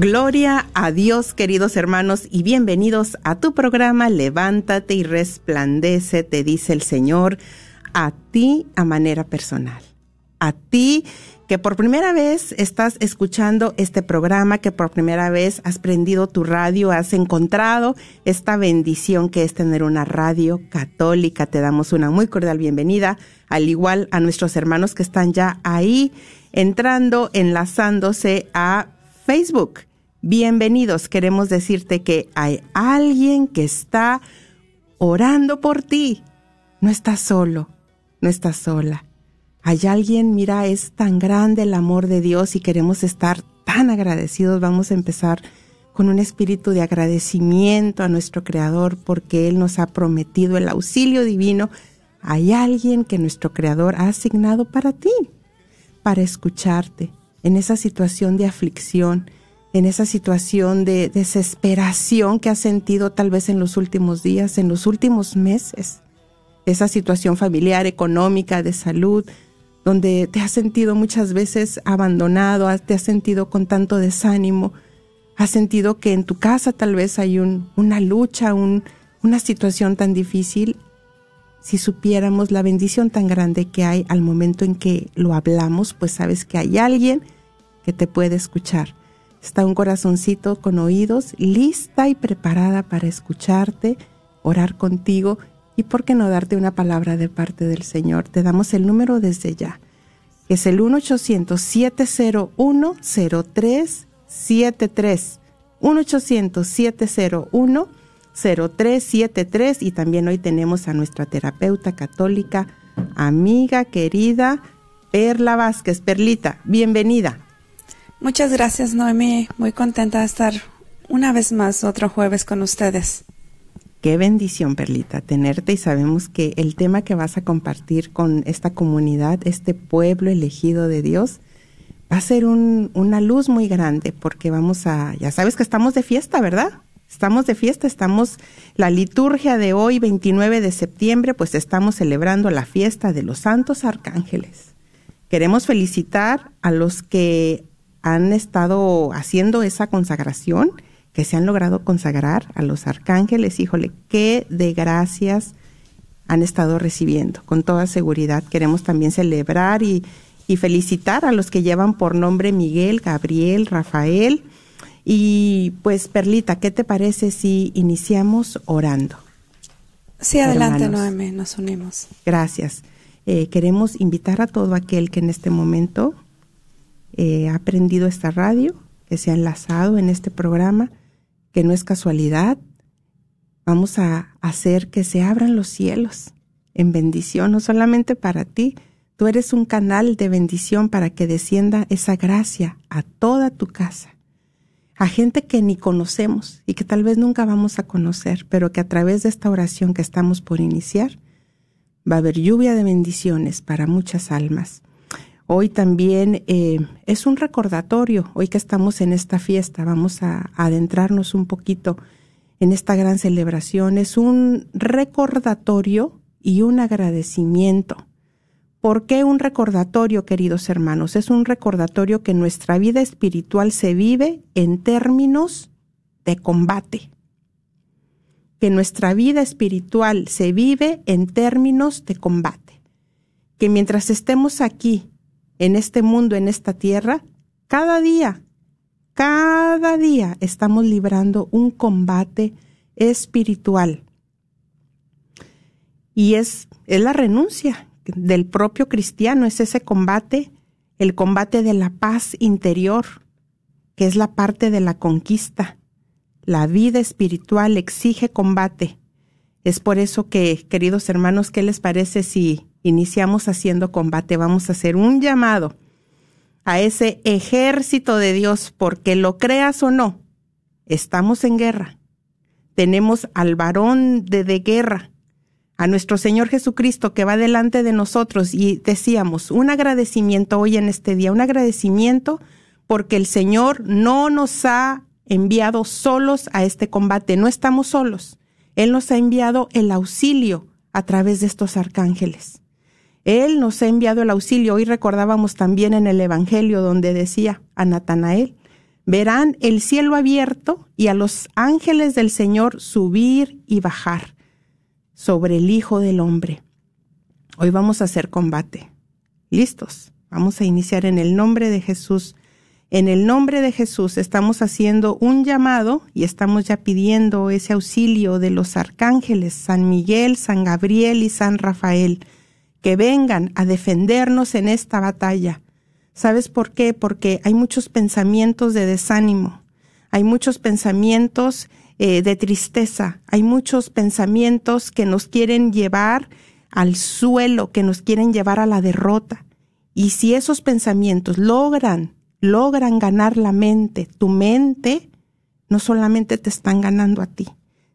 Gloria a Dios, queridos hermanos, y bienvenidos a tu programa Levántate y resplandece, te dice el Señor, a ti a manera personal. A ti que por primera vez estás escuchando este programa, que por primera vez has prendido tu radio, has encontrado esta bendición que es tener una radio católica. Te damos una muy cordial bienvenida, al igual a nuestros hermanos que están ya ahí entrando, enlazándose a Facebook. Bienvenidos, queremos decirte que hay alguien que está orando por ti. No estás solo, no estás sola. Hay alguien, mira, es tan grande el amor de Dios y queremos estar tan agradecidos. Vamos a empezar con un espíritu de agradecimiento a nuestro Creador porque Él nos ha prometido el auxilio divino. Hay alguien que nuestro Creador ha asignado para ti, para escucharte en esa situación de aflicción, en esa situación de desesperación que has sentido tal vez en los últimos días, en los últimos meses, esa situación familiar, económica, de salud, donde te has sentido muchas veces abandonado, te has sentido con tanto desánimo, has sentido que en tu casa tal vez hay una lucha, una situación tan difícil. Si supiéramos la bendición tan grande que hay al momento en que lo hablamos, pues sabes que hay alguien que te puede escuchar Está un corazoncito con oídos lista y preparada para escucharte, orar contigo y por qué no darte una palabra de parte del Señor. Te damos el número desde ya. Es el 1-800-701-0373. 1-800-701-0373 y también hoy tenemos a nuestra terapeuta católica, amiga querida, Perla Vázquez. Perlita, bienvenida. Muchas gracias, Noemi. Muy contenta de estar una vez más otro jueves con ustedes. Qué bendición, Perlita, tenerte y sabemos que el tema que vas a compartir con esta comunidad, este pueblo elegido de Dios, va a ser una luz muy grande porque vamos a, ya sabes que estamos de fiesta, ¿verdad? Estamos de fiesta, estamos, la liturgia de hoy, 29 de septiembre, pues estamos celebrando la fiesta de los santos arcángeles. Queremos felicitar a los que han estado haciendo esa consagración, que se han logrado consagrar a los arcángeles, híjole, qué de gracias han estado recibiendo. Con toda seguridad queremos también celebrar y, y felicitar a los que llevan por nombre Miguel, Gabriel, Rafael. Y pues, Perlita, ¿qué te parece si iniciamos orando? Sí, adelante, Noemi, nos unimos. Gracias. Eh, queremos invitar a todo aquel que en este momento ha aprendido esta radio, que se ha enlazado en este programa, que no es casualidad. Vamos a hacer que se abran los cielos en bendición, no solamente para ti, tú eres un canal de bendición para que descienda esa gracia a toda tu casa, a gente que ni conocemos y que tal vez nunca vamos a conocer, pero que a través de esta oración que estamos por iniciar, va a haber lluvia de bendiciones para muchas almas. Hoy también eh, es un recordatorio, hoy que estamos en esta fiesta, vamos a, adentrarnos un poquito en esta gran celebración, es un recordatorio y un agradecimiento. ¿Por qué un recordatorio, queridos hermanos? Es un recordatorio que nuestra vida espiritual se vive en términos de combate. Que nuestra vida espiritual se vive en términos de combate. Que mientras estemos aquí en este mundo, en esta tierra, cada día, cada día estamos librando un combate espiritual. Y es, es la renuncia del propio cristiano, es ese combate, el combate de la paz interior, que es la parte de la conquista. La vida espiritual exige combate. Es por eso que, queridos hermanos, ¿qué les parece si iniciamos haciendo combate? Vamos a hacer un llamado a ese ejército de Dios, porque lo creas o no, estamos en guerra. Tenemos al varón de, de guerra, a nuestro Señor Jesucristo que va delante de nosotros y decíamos un agradecimiento hoy en este día, un agradecimiento porque el Señor no nos ha enviado solos a este combate, no estamos solos. Él nos ha enviado el auxilio a través de estos arcángeles. Él nos ha enviado el auxilio. Hoy recordábamos también en el Evangelio donde decía a Natanael, verán el cielo abierto y a los ángeles del Señor subir y bajar sobre el Hijo del Hombre. Hoy vamos a hacer combate. ¿Listos? Vamos a iniciar en el nombre de Jesús. En el nombre de Jesús estamos haciendo un llamado y estamos ya pidiendo ese auxilio de los arcángeles San Miguel, San Gabriel y San Rafael, que vengan a defendernos en esta batalla. ¿Sabes por qué? Porque hay muchos pensamientos de desánimo, hay muchos pensamientos eh, de tristeza. Hay muchos pensamientos que nos quieren llevar al suelo, que nos quieren llevar a la derrota. Y si esos pensamientos logran, logran ganar la mente, tu mente, no solamente te están ganando a ti,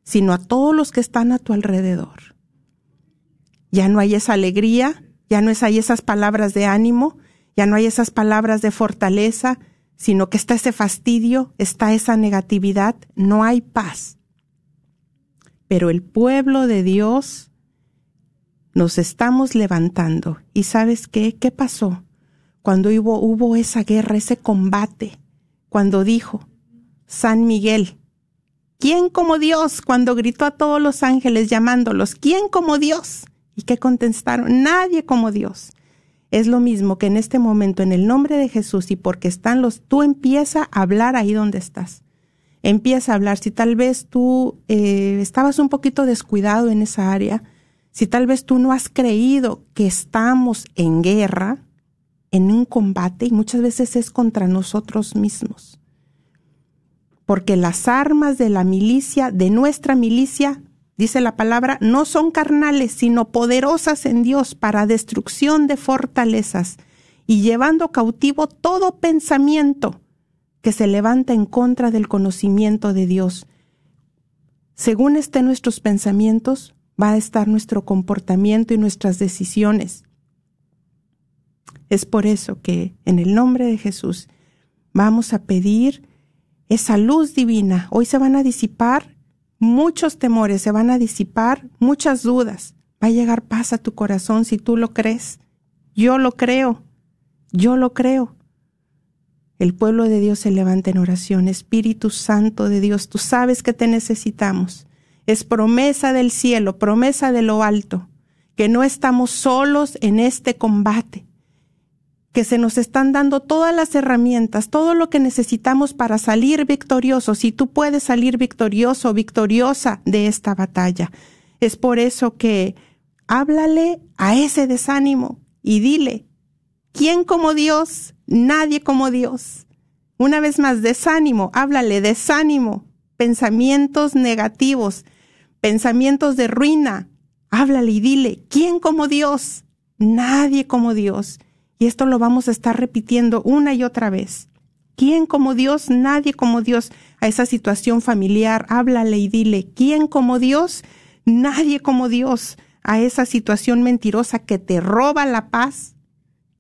sino a todos los que están a tu alrededor. Ya no hay esa alegría, ya no hay esas palabras de ánimo, ya no hay esas palabras de fortaleza, sino que está ese fastidio, está esa negatividad, no hay paz. Pero el pueblo de Dios nos estamos levantando. ¿Y sabes qué? ¿Qué pasó? Cuando hubo, hubo esa guerra, ese combate, cuando dijo San Miguel, ¿quién como Dios? Cuando gritó a todos los ángeles llamándolos, ¿quién como Dios? ¿Y qué contestaron? Nadie como Dios es lo mismo que en este momento, en el nombre de Jesús y porque están los, tú empieza a hablar ahí donde estás. Empieza a hablar. Si tal vez tú eh, estabas un poquito descuidado en esa área, si tal vez tú no has creído que estamos en guerra, en un combate, y muchas veces es contra nosotros mismos. Porque las armas de la milicia, de nuestra milicia, dice la palabra, no son carnales, sino poderosas en Dios para destrucción de fortalezas y llevando cautivo todo pensamiento que se levanta en contra del conocimiento de Dios. Según estén nuestros pensamientos, va a estar nuestro comportamiento y nuestras decisiones. Es por eso que en el nombre de Jesús vamos a pedir esa luz divina. Hoy se van a disipar muchos temores se van a disipar, muchas dudas. Va a llegar paz a tu corazón si tú lo crees. Yo lo creo, yo lo creo. El pueblo de Dios se levanta en oración. Espíritu Santo de Dios, tú sabes que te necesitamos. Es promesa del cielo, promesa de lo alto, que no estamos solos en este combate, que se nos están dando todas las herramientas, todo lo que necesitamos para salir victoriosos. Si tú puedes salir victorioso victoriosa de esta batalla. Es por eso que háblale a ese desánimo y dile, ¿quién como Dios? Nadie como Dios. Una vez más, desánimo, háblale, desánimo, pensamientos negativos, pensamientos de ruina. Háblale y dile, ¿quién como Dios? Nadie como Dios. Y esto lo vamos a estar repitiendo una y otra vez. ¿Quién como Dios? Nadie como Dios. A esa situación familiar, háblale y dile, ¿quién como Dios? Nadie como Dios. A esa situación mentirosa que te roba la paz,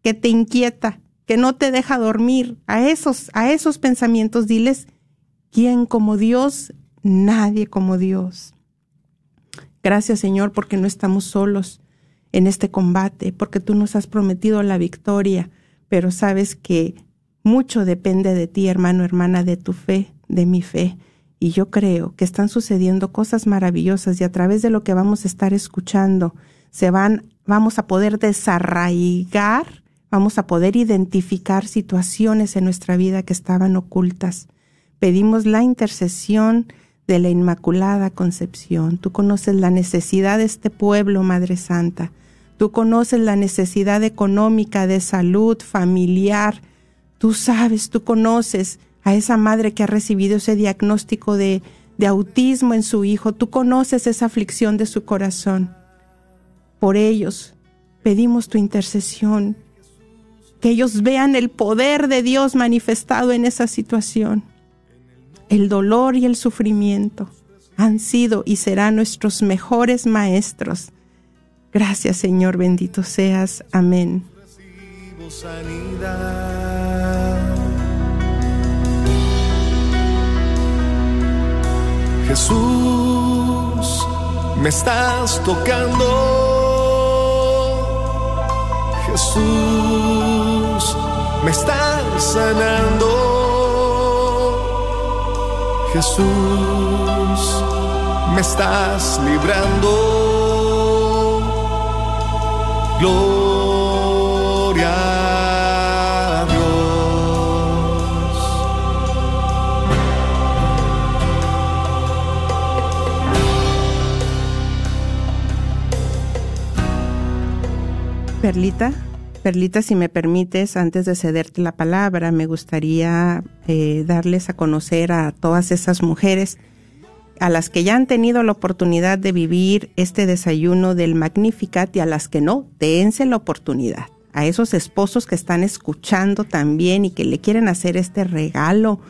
que te inquieta, que no te deja dormir. A esos, a esos pensamientos diles, ¿quién como Dios? Nadie como Dios. Gracias Señor porque no estamos solos en este combate, porque tú nos has prometido la victoria, pero sabes que mucho depende de ti, hermano, hermana, de tu fe, de mi fe. Y yo creo que están sucediendo cosas maravillosas y a través de lo que vamos a estar escuchando, se van, vamos a poder desarraigar, vamos a poder identificar situaciones en nuestra vida que estaban ocultas. Pedimos la intercesión de la Inmaculada Concepción. Tú conoces la necesidad de este pueblo, Madre Santa. Tú conoces la necesidad económica, de salud, familiar. Tú sabes, tú conoces a esa madre que ha recibido ese diagnóstico de, de autismo en su hijo. Tú conoces esa aflicción de su corazón. Por ellos pedimos tu intercesión que ellos vean el poder de Dios manifestado en esa situación. El dolor y el sufrimiento han sido y serán nuestros mejores maestros. Gracias Señor, bendito seas. Amén. Jesús, me estás tocando. Jesús, me estás sanando. Jesús, me estás librando. Gloria a Dios. Perlita. Perlita, si me permites, antes de cederte la palabra, me gustaría eh, darles a conocer a todas esas mujeres a las que ya han tenido la oportunidad de vivir este desayuno del Magnificat y a las que no, dense la oportunidad. A esos esposos que están escuchando también y que le quieren hacer este regalo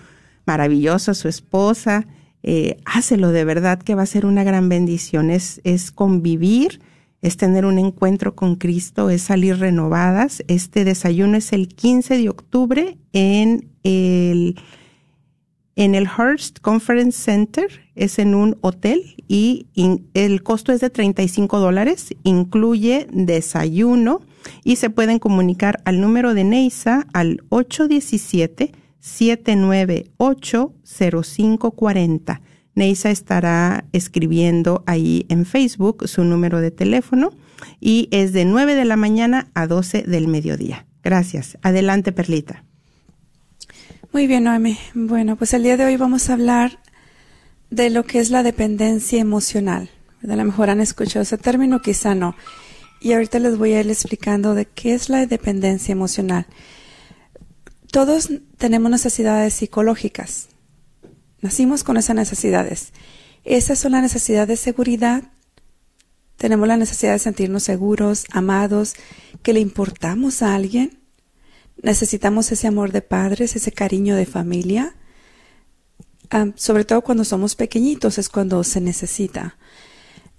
maravilloso a su esposa, eh, hácelo de verdad que va a ser una gran bendición. Es, es convivir es tener un encuentro con Cristo, es salir renovadas. Este desayuno es el 15 de octubre en el, en el Hearst Conference Center, es en un hotel y el costo es de 35 dólares, incluye desayuno y se pueden comunicar al número de Neisa al 817 798 0540 Neisa estará escribiendo ahí en Facebook su número de teléfono y es de 9 de la mañana a 12 del mediodía. Gracias. Adelante, Perlita. Muy bien, Noemi. Bueno, pues el día de hoy vamos a hablar de lo que es la dependencia emocional. A lo mejor han escuchado ese término, quizá no. Y ahorita les voy a ir explicando de qué es la dependencia emocional. Todos tenemos necesidades psicológicas. Nacimos con esas necesidades. Esas son las necesidades de seguridad. Tenemos la necesidad de sentirnos seguros, amados, que le importamos a alguien. Necesitamos ese amor de padres, ese cariño de familia. sobre todo cuando somos pequeñitos es cuando se necesita.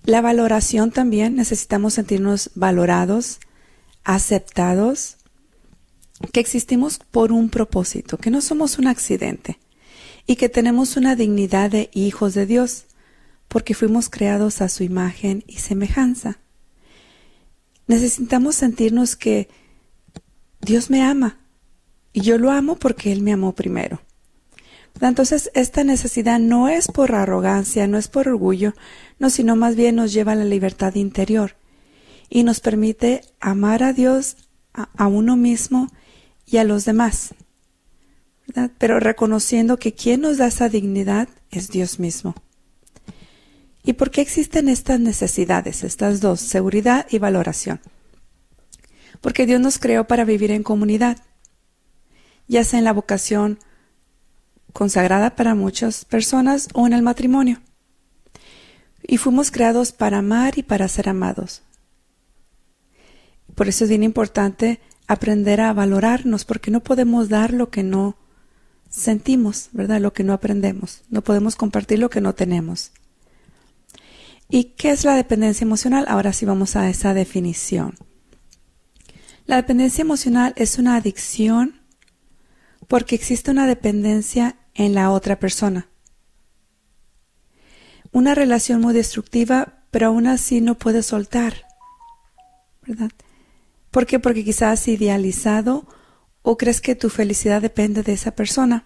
La valoración también, necesitamos sentirnos valorados, aceptados, que existimos por un propósito, que no somos un accidente y que tenemos una dignidad de hijos de Dios, porque fuimos creados a su imagen y semejanza. Necesitamos sentirnos que Dios me ama y yo lo amo porque Él me amó primero. Entonces, esta necesidad no es por arrogancia, no es por orgullo, no, sino más bien nos lleva a la libertad interior y nos permite amar a Dios, a, a uno mismo y a los demás pero reconociendo que quien nos da esa dignidad es Dios mismo. ¿Y por qué existen estas necesidades, estas dos, seguridad y valoración? Porque Dios nos creó para vivir en comunidad, ya sea en la vocación consagrada para muchas personas o en el matrimonio. Y fuimos creados para amar y para ser amados. Por eso es bien importante aprender a valorarnos, porque no podemos dar lo que no sentimos, ¿verdad? Lo que no aprendemos. No podemos compartir lo que no tenemos. ¿Y qué es la dependencia emocional? Ahora sí vamos a esa definición. La dependencia emocional es una adicción porque existe una dependencia en la otra persona. Una relación muy destructiva, pero aún así no puede soltar. ¿Verdad? ¿Por qué? Porque quizás idealizado ¿O crees que tu felicidad depende de esa persona?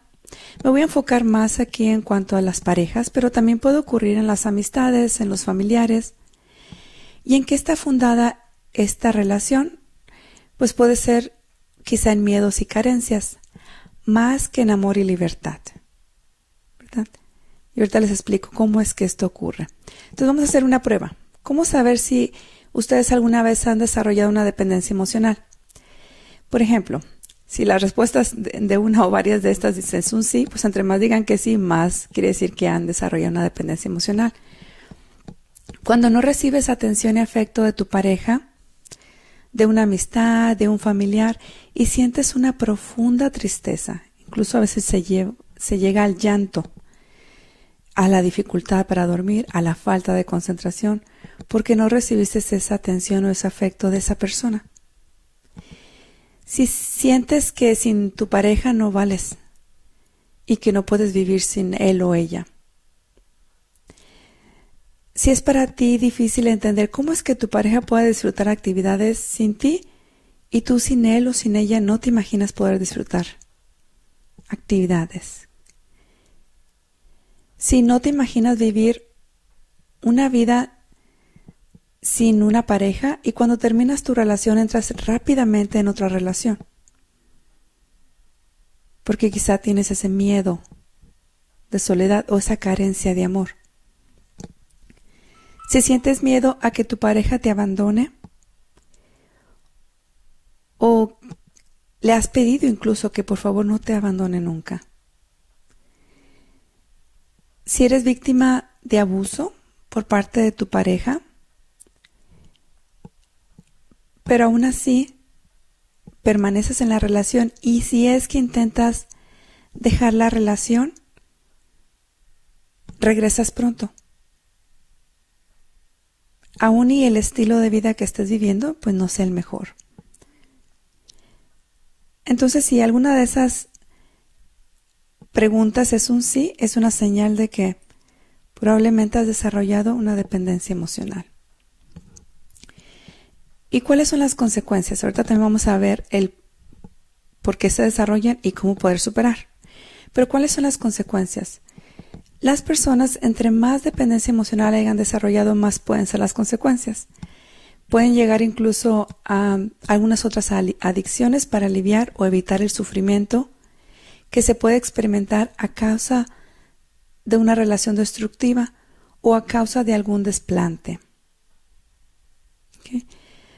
Me voy a enfocar más aquí en cuanto a las parejas, pero también puede ocurrir en las amistades, en los familiares. ¿Y en qué está fundada esta relación? Pues puede ser quizá en miedos y carencias, más que en amor y libertad. ¿Verdad? Y ahorita les explico cómo es que esto ocurre. Entonces vamos a hacer una prueba. ¿Cómo saber si ustedes alguna vez han desarrollado una dependencia emocional? Por ejemplo, si las respuestas de una o varias de estas dicen un sí, pues entre más digan que sí, más quiere decir que han desarrollado una dependencia emocional. Cuando no recibes atención y afecto de tu pareja, de una amistad, de un familiar, y sientes una profunda tristeza, incluso a veces se, llega al llanto, a la dificultad para dormir, a la falta de concentración, porque no recibiste esa atención o ese afecto de esa persona. Si sientes que sin tu pareja no vales y que no puedes vivir sin él o ella. Si es para ti difícil entender cómo es que tu pareja puede disfrutar actividades sin ti y tú sin él o sin ella no te imaginas poder disfrutar actividades. Si no te imaginas vivir una vida sin una pareja y cuando terminas tu relación entras rápidamente en otra relación. Porque quizá tienes ese miedo de soledad o esa carencia de amor. Si sientes miedo a que tu pareja te abandone o le has pedido incluso que por favor no te abandone nunca. Si eres víctima de abuso por parte de tu pareja, pero aún así permaneces en la relación y si es que intentas dejar la relación, regresas pronto. Aún y el estilo de vida que estés viviendo, pues no sea el mejor. Entonces, si alguna de esas preguntas es un sí, es una señal de que probablemente has desarrollado una dependencia emocional. ¿Y cuáles son las consecuencias? Ahorita también vamos a ver el por qué se desarrollan y cómo poder superar. Pero ¿cuáles son las consecuencias? Las personas, entre más dependencia emocional hayan desarrollado, más pueden ser las consecuencias. Pueden llegar incluso a algunas otras adicciones para aliviar o evitar el sufrimiento que se puede experimentar a causa de una relación destructiva o a causa de algún desplante.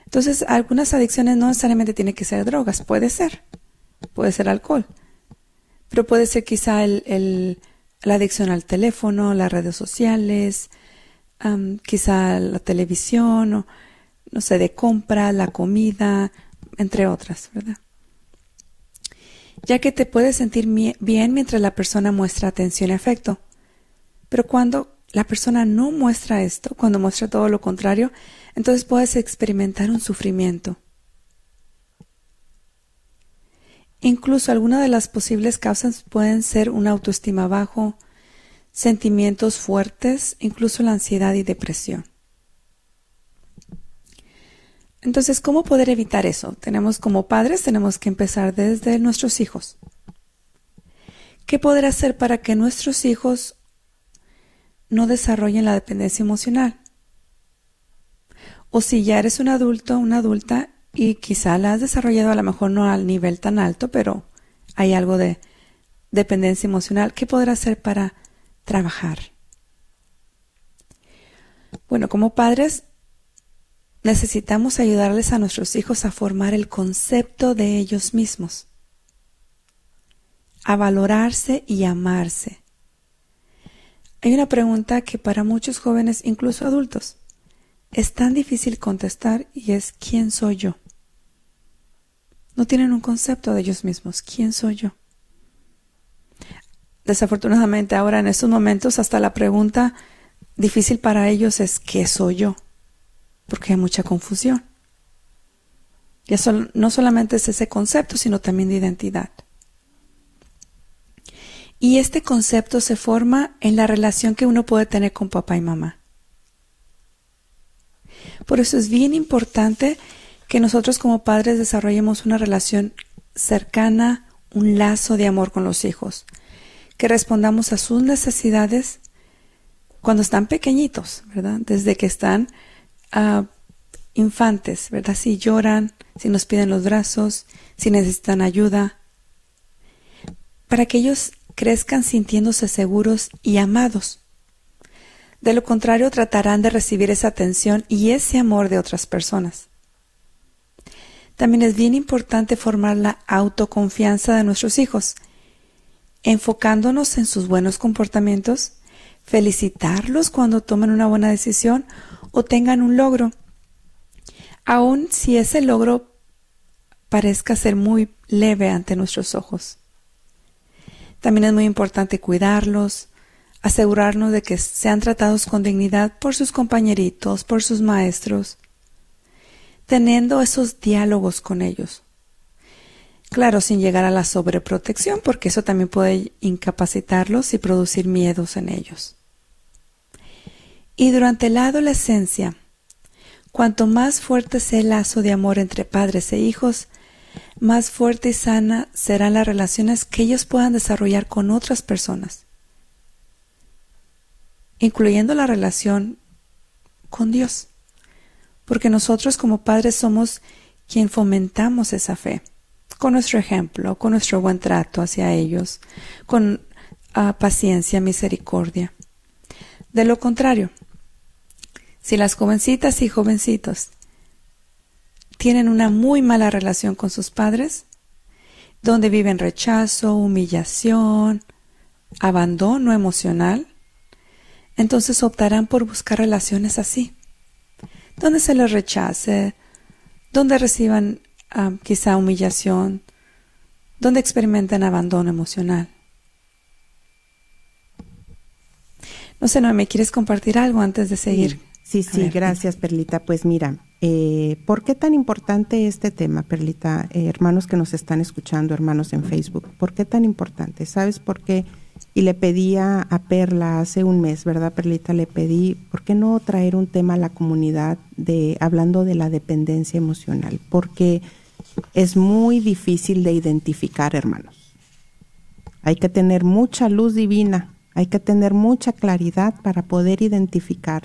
Entonces, algunas adicciones no necesariamente tienen que ser drogas, puede ser, puede ser alcohol, pero puede ser quizá el, la adicción al teléfono, las redes sociales, quizá la televisión, o, no sé, de compra, la comida, entre otras, ¿verdad? Ya que te puedes sentir bien mientras la persona muestra atención y afecto. Pero cuando la persona no muestra esto, cuando muestra todo lo contrario, entonces puedes experimentar un sufrimiento. Incluso algunas de las posibles causas pueden ser una autoestima bajo, sentimientos fuertes, incluso la ansiedad y depresión. Entonces, ¿cómo poder evitar eso? Tenemos como padres, tenemos que empezar desde nuestros hijos. ¿Qué poder hacer para que nuestros hijos no desarrollen la dependencia emocional? O si ya eres un adulto, una adulta, y quizá la has desarrollado a lo mejor no al nivel tan alto, pero hay algo de dependencia emocional, ¿qué podrás hacer para trabajar? Bueno, como padres necesitamos ayudarles a nuestros hijos a formar el concepto de ellos mismos, a valorarse y amarse. Hay una pregunta que para muchos jóvenes, incluso adultos, es tan difícil contestar y es ¿quién soy yo? No tienen un concepto de ellos mismos. ¿Quién soy yo? Desafortunadamente ahora en estos momentos hasta la pregunta difícil para ellos es ¿qué soy yo? Porque hay mucha confusión. Y no solamente es ese concepto, sino también de identidad. Y este concepto se forma en la relación que uno puede tener con papá y mamá. Por eso es bien importante que nosotros como padres desarrollemos una relación cercana, un lazo de amor con los hijos, que respondamos a sus necesidades cuando están pequeñitos, ¿verdad? Desde que están ah, infantes, ¿verdad? Si lloran, si nos piden los brazos, si necesitan ayuda, para que ellos crezcan sintiéndose seguros y amados. De lo contrario, tratarán de recibir esa atención y ese amor de otras personas. También es bien importante formar la autoconfianza de nuestros hijos, enfocándonos en sus buenos comportamientos, felicitarlos cuando tomen una buena decisión o tengan un logro, aun si ese logro parezca ser muy leve ante nuestros ojos. También es muy importante cuidarlos, asegurarnos de que sean tratados con dignidad por sus compañeritos, por sus maestros, teniendo esos diálogos con ellos. Claro, sin llegar a la sobreprotección, porque eso también puede incapacitarlos y producir miedos en ellos. Y durante la adolescencia, cuanto más fuerte sea el lazo de amor entre padres e hijos, más fuerte y sana serán las relaciones que ellos puedan desarrollar con otras personas, incluyendo la relación con Dios porque nosotros como padres somos quien fomentamos esa fe, con nuestro ejemplo, con nuestro buen trato hacia ellos, con ah, paciencia, misericordia. De lo contrario, si las jovencitas y jovencitos tienen una muy mala relación con sus padres, donde viven rechazo, humillación, abandono emocional, entonces optarán por buscar relaciones así donde se les rechace, donde reciban ah, quizá humillación, donde experimenten abandono emocional. No sé, ¿no me quieres compartir algo antes de seguir? Sí, sí, gracias, Perlita. Pues mira, eh, ¿por qué tan importante este tema, Perlita? Eh, hermanos que nos están escuchando, hermanos en Facebook, ¿por qué tan importante? ¿Sabes por qué? Y le pedía a Perla hace un mes, ¿verdad, Perlita? Le pedí, ¿por qué no traer un tema a la comunidad de hablando de la dependencia emocional? Porque es muy difícil de identificar, hermanos. Hay que tener mucha luz divina, hay que tener mucha claridad para poder identificar.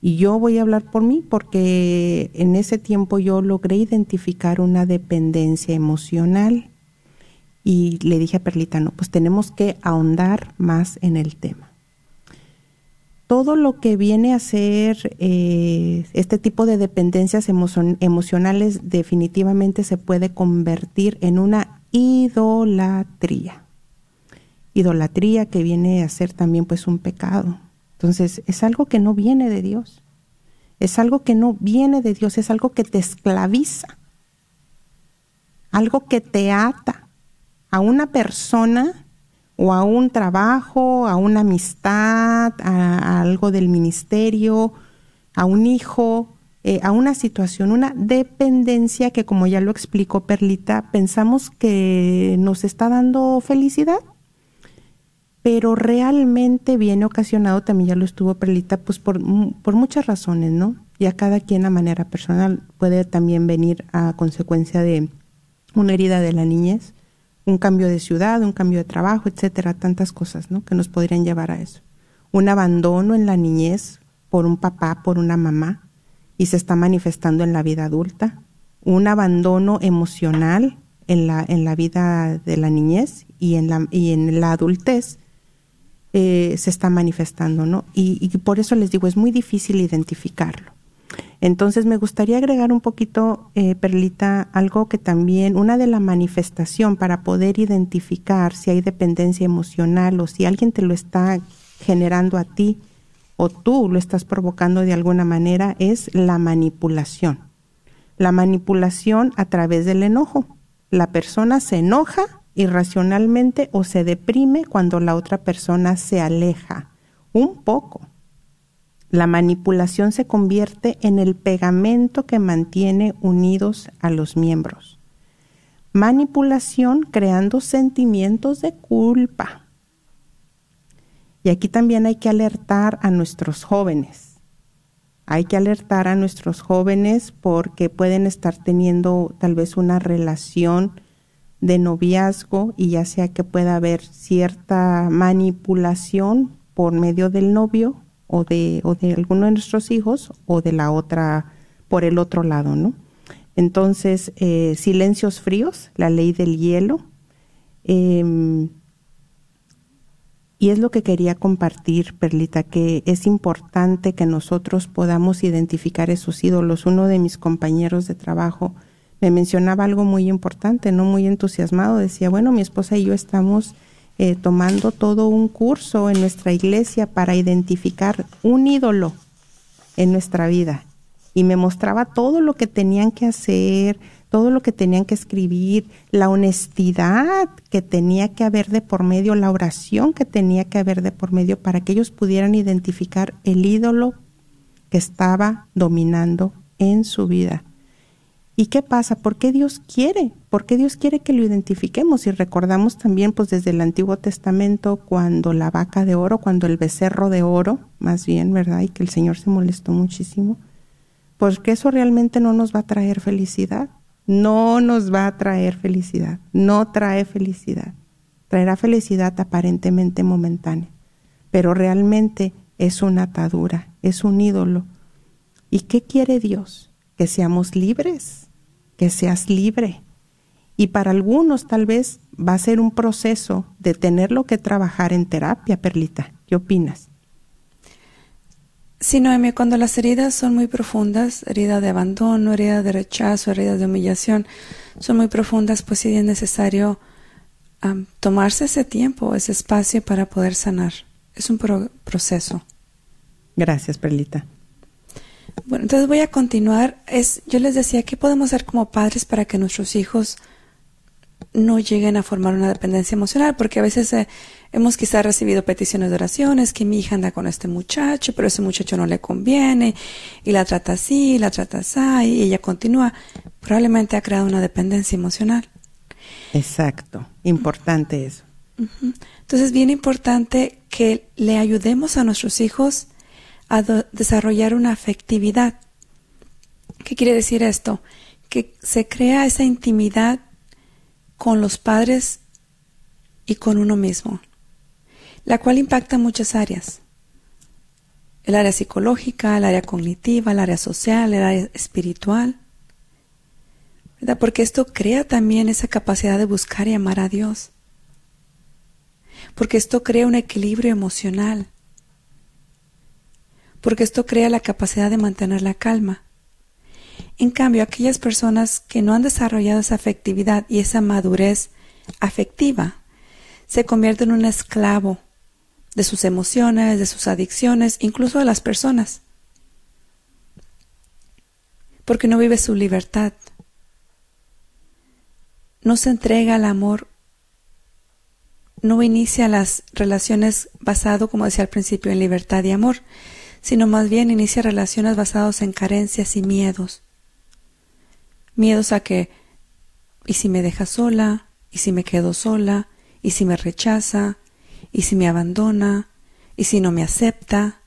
Y yo voy a hablar por mí porque en ese tiempo yo logré identificar una dependencia emocional y le dije a Perlita, no, pues tenemos que ahondar más en el tema. Todo lo que viene a ser eh, este tipo de dependencias emocionales definitivamente se puede convertir en una idolatría. Idolatría que viene a ser también pues un pecado. Entonces es algo que no viene de Dios. Es algo que no viene de Dios, es algo que te esclaviza. Algo que te ata a una persona o a un trabajo, a una amistad, a, algo del ministerio, a un hijo, eh, a una situación, una dependencia que como ya lo explicó Perlita, pensamos que nos está dando felicidad, pero realmente viene ocasionado, también ya lo estuvo Perlita, pues por, por muchas razones, ¿no? Y a cada quien a manera personal puede también venir a consecuencia de una herida de la niñez, un cambio de ciudad, un cambio de trabajo, etcétera, tantas cosas, ¿no? Que nos podrían llevar a eso. Un abandono en la niñez por un papá, por una mamá, y se está manifestando en la vida adulta. Un abandono emocional en la, en la vida de la niñez y en la, y en la adultez eh, se está manifestando, y por eso les digo, es muy difícil identificarlo. Entonces me gustaría agregar un poquito, eh, Perlita, algo que también, una de la manifestación para poder identificar si hay dependencia emocional o si alguien te lo está generando a ti o tú lo estás provocando de alguna manera es la manipulación. La manipulación a través del enojo. La persona se enoja irracionalmente o se deprime cuando la otra persona se aleja un poco la manipulación se convierte en el pegamento que mantiene unidos a los miembros. Manipulación creando sentimientos de culpa. Y aquí también hay que alertar a nuestros jóvenes. Hay que alertar a nuestros jóvenes porque pueden estar teniendo tal vez una relación de noviazgo y ya sea que pueda haber cierta manipulación por medio del novio o de, o de alguno de nuestros hijos o de la otra por el otro lado, ¿no? Entonces, eh, silencios fríos, la ley del hielo. Em, y es lo que quería compartir, Perlita, que es importante que nosotros podamos identificar esos ídolos. Uno de mis compañeros de trabajo me mencionaba algo muy importante, no muy entusiasmado. Decía, bueno, mi esposa y yo estamos eh, tomando todo un curso en nuestra iglesia para identificar un ídolo en nuestra vida y me mostraba todo lo que tenían que hacer, todo lo que tenían que escribir, la honestidad que tenía que haber de por medio, la oración que tenía que haber de por medio para que ellos pudieran identificar el ídolo que estaba dominando en su vida. ¿Y qué pasa? ¿Por qué Dios quiere? ¿Por qué Dios quiere que lo identifiquemos? Y recordamos también, pues desde el Antiguo Testamento, cuando la vaca de oro, cuando el becerro de oro, más bien, ¿verdad? Y que el Señor se molestó muchísimo porque eso realmente no nos va a traer felicidad. No nos va a traer felicidad. No trae felicidad. Traerá felicidad aparentemente momentánea, pero realmente es una atadura, es un ídolo. ¿Y qué quiere Dios? Que seamos libres, que seas libre. Y para algunos tal vez va a ser un proceso de tenerlo que trabajar en terapia, Perlita. ¿Qué opinas? Sí, Noemi, cuando las heridas son muy profundas, herida de abandono, herida de rechazo, herida de humillación, son muy profundas, pues sí es necesario tomarse ese tiempo, ese espacio para poder sanar. Es un proceso. Gracias, Perlita. Bueno, entonces voy a continuar. Es, yo les decía, ¿qué podemos hacer como padres para que nuestros hijos no lleguen a formar una dependencia emocional? Porque a veces eh, Hemos quizá recibido peticiones de oraciones, que mi hija anda con este muchacho, pero ese muchacho no le conviene, y la trata así, y la trata así, y ella continúa. Probablemente ha creado una dependencia emocional. Exacto, importante eso. Entonces, es bien importante que le ayudemos a nuestros hijos a desarrollar una afectividad. ¿Qué quiere decir esto? Que se crea esa intimidad con los padres y con uno mismo la cual impacta muchas áreas. El área psicológica, el área cognitiva, el área social, el área espiritual. ¿verdad? Porque esto crea también esa capacidad de buscar y amar a Dios. Porque esto crea un equilibrio emocional. Porque esto crea la capacidad de mantener la calma. En cambio, aquellas personas que no han desarrollado esa afectividad y esa madurez afectiva se convierten en un esclavo de sus emociones, de sus adicciones, incluso de las personas. Porque no vive su libertad. No se entrega al amor. No inicia las relaciones basado, como decía al principio, en libertad y amor, sino más bien inicia relaciones basadas en carencias y miedos. Miedos a que, ¿y si me deja sola? ¿Y si me quedo sola? ¿Y si me rechaza? ¿Y si me abandona? ¿Y si no me acepta?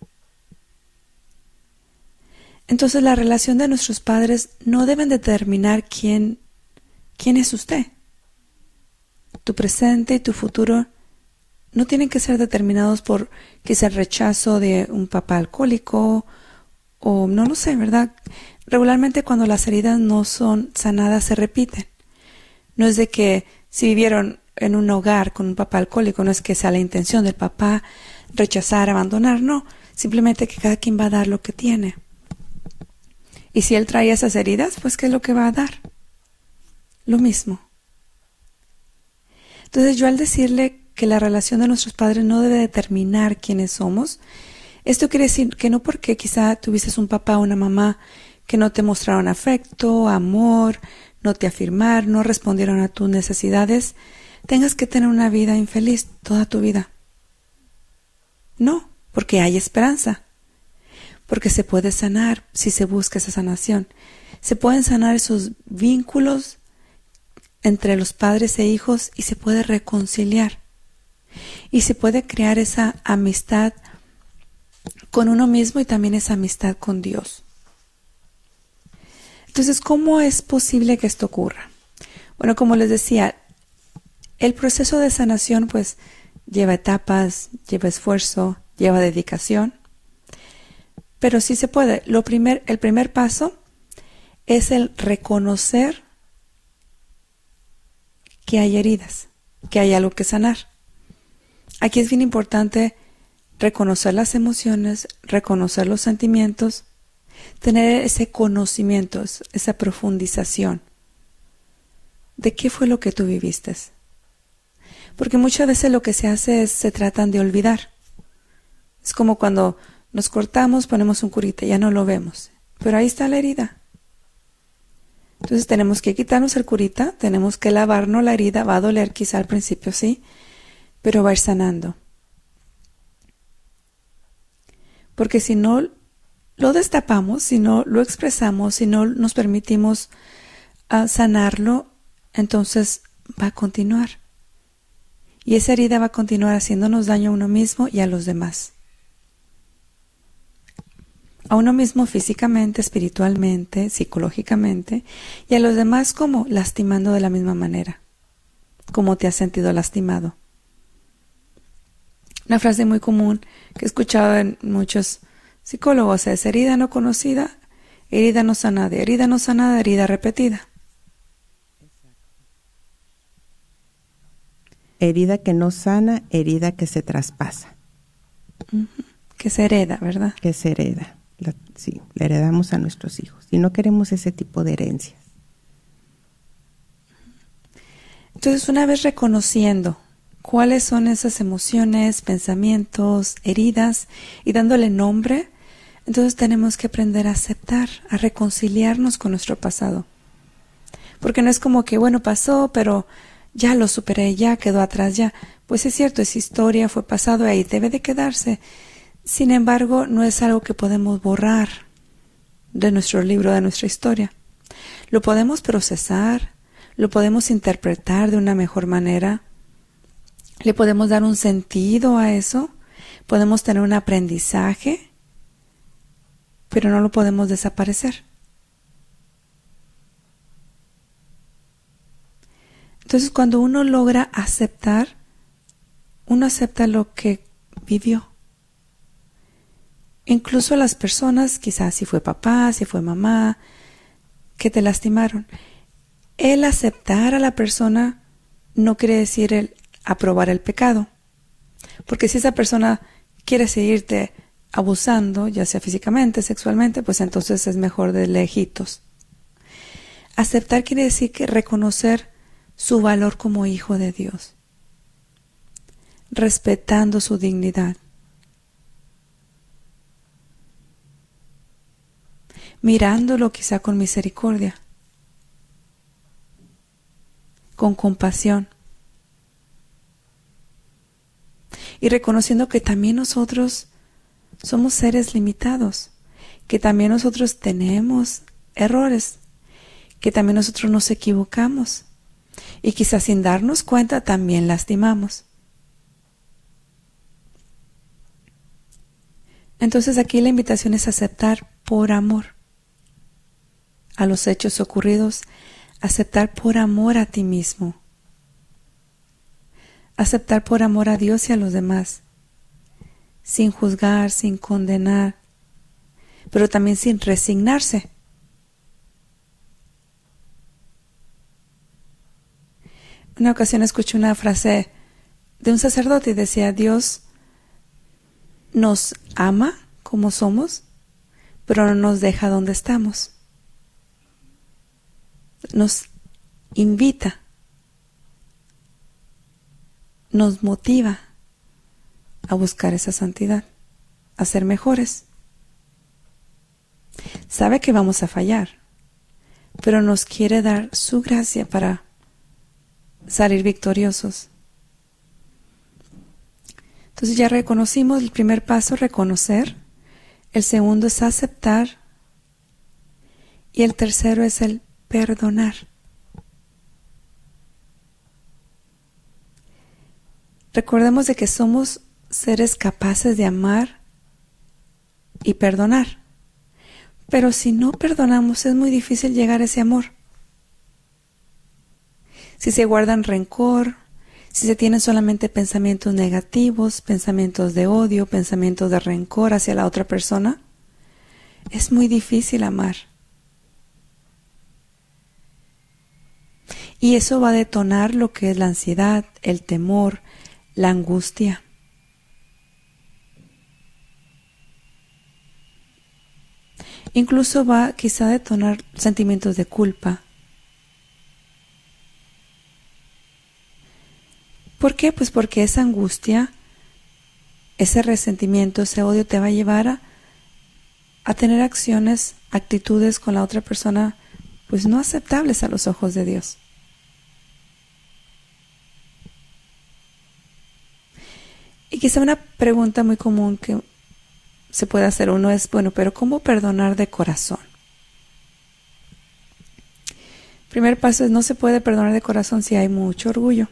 Entonces la relación de nuestros padres no deben determinar quién, quién es usted. Tu presente y tu futuro no tienen que ser determinados por quizá el rechazo de un papá alcohólico o no lo sé, ¿verdad? Regularmente cuando las heridas no son sanadas se repiten. No es de que si vivieron en un hogar con un papá alcohólico, no es que sea la intención del papá rechazar, abandonar, no, simplemente que cada quien va a dar lo que tiene. Y si él trae esas heridas, pues ¿qué es lo que va a dar? Lo mismo. Entonces yo al decirle que la relación de nuestros padres no debe determinar quiénes somos, esto quiere decir que no porque quizá tuvieses un papá o una mamá que no te mostraron afecto, amor, no te afirmaron, no respondieron a tus necesidades, tengas que tener una vida infeliz toda tu vida. No, porque hay esperanza. Porque se puede sanar si se busca esa sanación. Se pueden sanar esos vínculos entre los padres e hijos y se puede reconciliar. Y se puede crear esa amistad con uno mismo y también esa amistad con Dios. Entonces, ¿cómo es posible que esto ocurra? Bueno, como les decía, el proceso de sanación pues lleva etapas, lleva esfuerzo, lleva dedicación, pero sí se puede. Lo primer, el primer paso es el reconocer que hay heridas, que hay algo que sanar. Aquí es bien importante reconocer las emociones, reconocer los sentimientos, tener ese conocimiento, esa profundización de qué fue lo que tú viviste. Porque muchas veces lo que se hace es se tratan de olvidar. Es como cuando nos cortamos, ponemos un curita, ya no lo vemos, pero ahí está la herida. Entonces tenemos que quitarnos el curita, tenemos que lavarnos la herida, va a doler quizá al principio, sí, pero va a ir sanando. Porque si no lo destapamos, si no lo expresamos, si no nos permitimos ah, sanarlo, entonces va a continuar. Y esa herida va a continuar haciéndonos daño a uno mismo y a los demás. A uno mismo físicamente, espiritualmente, psicológicamente, y a los demás como lastimando de la misma manera, como te has sentido lastimado. Una frase muy común que he escuchado en muchos psicólogos es herida no conocida, herida no sanada, herida no sanada, herida repetida. Herida que no sana, herida que se traspasa. Que se hereda, ¿verdad? Que se hereda. sí, la heredamos a nuestros hijos. Y no queremos ese tipo de herencias. Entonces, una vez reconociendo cuáles son esas emociones, pensamientos, heridas y dándole nombre, entonces tenemos que aprender a aceptar, a reconciliarnos con nuestro pasado. Porque no es como que, bueno, pasó, pero ya lo superé, ya quedó atrás, ya. Pues es cierto, es historia, fue pasado, ahí debe de quedarse. Sin embargo, no es algo que podemos borrar de nuestro libro, de nuestra historia. Lo podemos procesar, lo podemos interpretar de una mejor manera, le podemos dar un sentido a eso, podemos tener un aprendizaje, pero no lo podemos desaparecer. Entonces, cuando uno logra aceptar, uno acepta lo que vivió. Incluso las personas, quizás si fue papá, si fue mamá, que te lastimaron. El aceptar a la persona no quiere decir el aprobar el pecado. Porque si esa persona quiere seguirte abusando, ya sea físicamente, sexualmente, pues entonces es mejor de lejitos. Aceptar quiere decir que reconocer su valor como hijo de Dios, respetando su dignidad, mirándolo quizá con misericordia, con compasión y reconociendo que también nosotros somos seres limitados, que también nosotros tenemos errores, que también nosotros nos equivocamos y quizás sin darnos cuenta también lastimamos. Entonces aquí la invitación es aceptar por amor a los hechos ocurridos, aceptar por amor a ti mismo, aceptar por amor a Dios y a los demás, sin juzgar, sin condenar, pero también sin resignarse. Una ocasión escuché una frase de un sacerdote y decía, Dios nos ama como somos, pero no nos deja donde estamos. Nos invita, nos motiva a buscar esa santidad, a ser mejores. Sabe que vamos a fallar, pero nos quiere dar su gracia para salir victoriosos. Entonces ya reconocimos el primer paso, reconocer. El segundo es aceptar. Y el tercero es el perdonar. Recordemos de que somos seres capaces de amar y perdonar. Pero si no perdonamos es muy difícil llegar a ese amor si se guardan rencor, si se tienen solamente pensamientos negativos, pensamientos de odio, pensamientos de rencor hacia la otra persona, es muy difícil amar. Y eso va a detonar lo que es la ansiedad, el temor, la angustia. Incluso va quizá a detonar sentimientos de culpa. ¿Por qué? Pues porque esa angustia, ese resentimiento, ese odio te va a llevar a, a tener acciones, actitudes con la otra persona, pues no aceptables a los ojos de Dios. Y quizá una pregunta muy común que se puede hacer uno es, bueno, pero ¿cómo perdonar de corazón? primer paso es no se puede perdonar de corazón si hay mucho orgullo.